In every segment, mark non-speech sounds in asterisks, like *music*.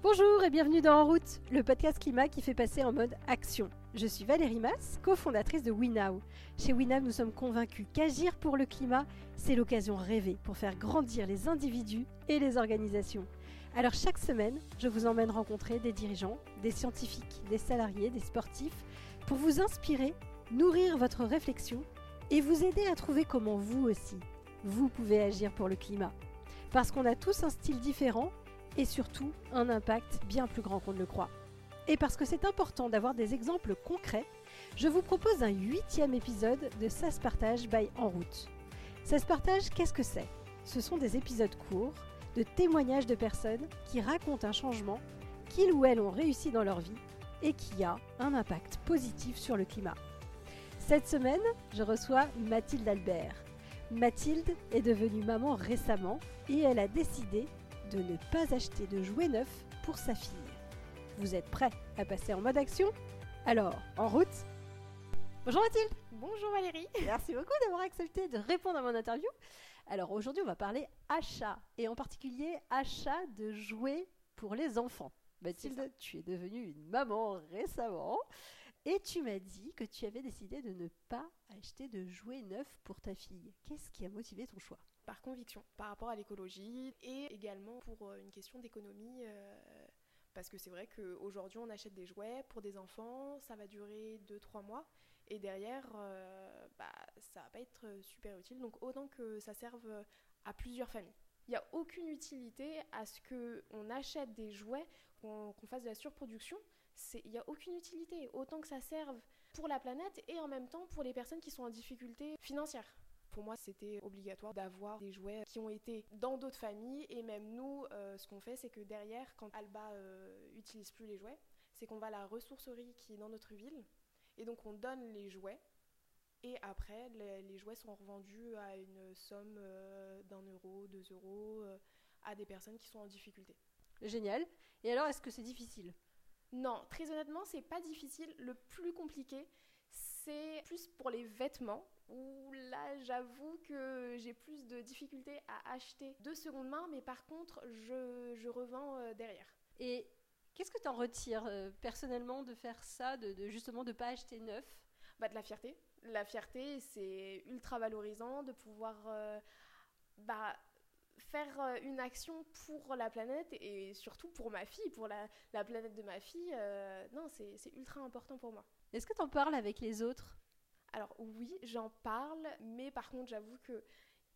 Bonjour et bienvenue dans En route, le podcast climat qui fait passer en mode action. Je suis Valérie Mass, cofondatrice de WeNow. Chez WeNow, nous sommes convaincus qu'agir pour le climat, c'est l'occasion rêvée pour faire grandir les individus et les organisations. Alors chaque semaine, je vous emmène rencontrer des dirigeants, des scientifiques, des salariés, des sportifs, pour vous inspirer, nourrir votre réflexion et vous aider à trouver comment vous aussi, vous pouvez agir pour le climat. Parce qu'on a tous un style différent et surtout un impact bien plus grand qu'on ne le croit. Et parce que c'est important d'avoir des exemples concrets, je vous propose un huitième épisode de Ça partage by En route. Ça partage, qu'est-ce que c'est? Ce sont des épisodes courts de témoignages de personnes qui racontent un changement qu'ils ou elles ont réussi dans leur vie et qui a un impact positif sur le climat. Cette semaine, je reçois Mathilde Albert. Mathilde est devenue maman récemment et elle a décidé de ne pas acheter de jouets neufs pour sa fille. Vous êtes prêts à passer en mode action? Alors, en route Bonjour Mathilde Bonjour Valérie Merci beaucoup d'avoir accepté de répondre à mon interview. Alors aujourd'hui, on va parler achat, et en particulier achat de jouets pour les enfants. Mathilde, tu es devenue une maman récemment, et tu m'as dit que tu avais décidé de ne pas acheter de jouets neufs pour ta fille. Qu'est-ce qui a motivé ton choix? Par conviction, par rapport à l'écologie, et également pour euh, une question d'économie. euh, parce que c'est vrai qu'aujourd'hui, on achète des jouets pour des enfants, ça va durer 2-3 mois. Et derrière, euh, bah, ça va pas être super utile. Donc autant que ça serve à plusieurs familles. Il n'y a aucune utilité à ce qu'on achète des jouets, qu'on qu'on fasse de la surproduction. Il n'y a aucune utilité. Autant que ça serve pour la planète et en même temps pour les personnes qui sont en difficulté financière. Pour moi, c'était obligatoire d'avoir des jouets qui ont été dans d'autres familles. Et même nous, euh, ce qu'on fait, c'est que derrière, quand Alba euh, utilise plus les jouets, c'est qu'on va à la ressourcerie qui est dans notre ville. Et donc, on donne les jouets. Et après, les, les jouets sont revendus à une somme euh, d'un euro, deux euros, euh, à des personnes qui sont en difficulté. Génial. Et alors, est-ce que c'est difficile? Non, très honnêtement, c'est pas difficile. Le plus compliqué, c'est plus pour les vêtements. Où là, j'avoue que j'ai plus de difficultés à acheter de seconde main, mais par contre, je, je revends euh, derrière. Et qu'est-ce que tu en retires euh, personnellement de faire ça, de, de justement de pas acheter neuf? Bah, de la fierté. La fierté, c'est ultra valorisant de pouvoir euh, bah, faire euh, une action pour la planète et surtout pour ma fille, pour la, la planète de ma fille. euh, non, c'est ultra important pour moi. Est-ce que tu en parles avec les autres? Alors oui, j'en parle, mais par contre, j'avoue que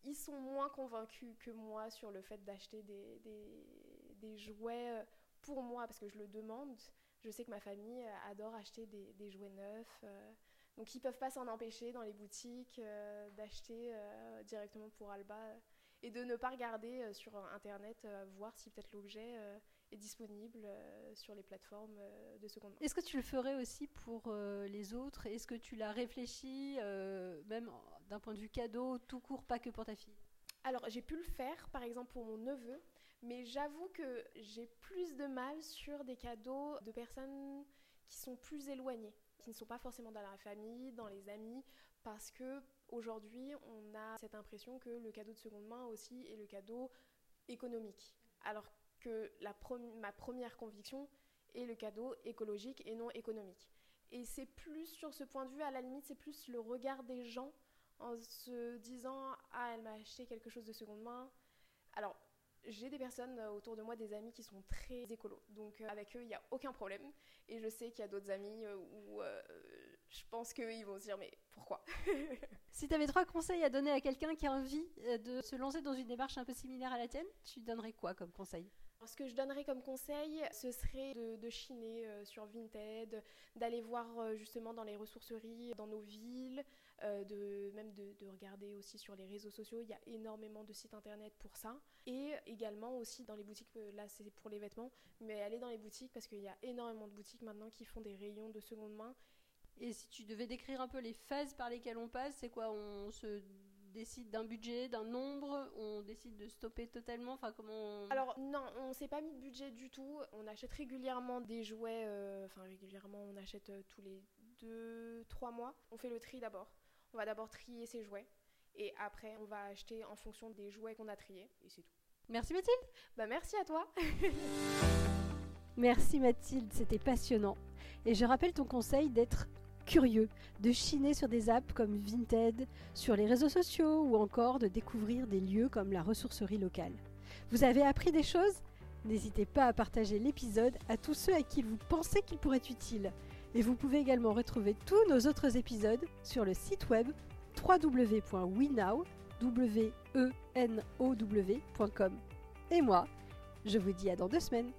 ils sont moins convaincus que moi sur le fait d'acheter des, des, des jouets euh, pour moi, parce que je le demande. Je sais que ma famille adore acheter des, des jouets neufs. euh, donc ils peuvent pas s'en empêcher dans les boutiques euh, d'acheter directement pour Alba et de ne pas regarder euh, sur internet, euh, voir si peut-être l'objet euh, est disponible euh, sur les plateformes euh, de seconde main. Est-ce que tu le ferais aussi pour euh, les autres? Est-ce que tu l'as réfléchi, euh, même d'un point de vue cadeau, tout court, pas que pour ta fille? Alors, j'ai pu le faire, par exemple, pour mon neveu, mais j'avoue que j'ai plus de mal sur des cadeaux de personnes qui sont plus éloignées, qui ne sont pas forcément dans la famille, dans les amis, parce que aujourd'hui, on a cette impression que le cadeau de seconde main aussi est le cadeau économique. Alors que ma première conviction est le cadeau écologique et non économique. Et c'est plus sur ce point de vue, à la limite, c'est plus le regard des gens en se disant ah elle m'a acheté quelque chose de seconde main. Alors j'ai des personnes euh, autour de moi, des amis qui sont très écolos, donc euh, avec eux il n'y a aucun problème. Et je sais qu'il y a d'autres amis euh, où je pense qu'ils vont se dire mais pourquoi? *laughs* Si tu avais trois conseils à donner à quelqu'un qui a envie euh, de se lancer dans une démarche un peu similaire à la tienne, tu donnerais quoi comme conseil? Ce que je donnerais comme conseil, ce serait de, de chiner euh, sur Vinted, d'aller voir euh, justement dans les ressourceries dans nos villes, euh, de, même de, de regarder aussi sur les réseaux sociaux. Il y a énormément de sites internet pour ça. Et également aussi dans les boutiques, euh, là c'est pour les vêtements, mais aller dans les boutiques parce qu'il y a énormément de boutiques maintenant qui font des rayons de seconde main. Et si tu devais décrire un peu les phases par lesquelles on passe, c'est quoi? On se décide d'un budget, d'un nombre, on décide de stopper totalement, enfin comment on... Alors non, on s'est pas mis de budget du tout. On achète régulièrement des jouets, euh, enfin régulièrement, on achète euh, tous les 2-3 mois. On fait le tri d'abord. On va d'abord trier ses jouets. Et après, on va acheter en fonction des jouets qu'on a triés. Et c'est tout. Merci Mathilde Bah merci à toi *laughs* Merci Mathilde, c'était passionnant. Et je rappelle ton conseil d'être curieux, de chiner sur des apps comme Vinted, sur les réseaux sociaux ou encore de découvrir des lieux comme la ressourcerie locale. Vous avez appris des choses? N'hésitez pas à partager l'épisode à tous ceux à qui vous pensez qu'il pourrait être utile. Et vous pouvez également retrouver tous nos autres épisodes sur le site web www.wenow.com. Et moi, je vous dis à dans deux semaines.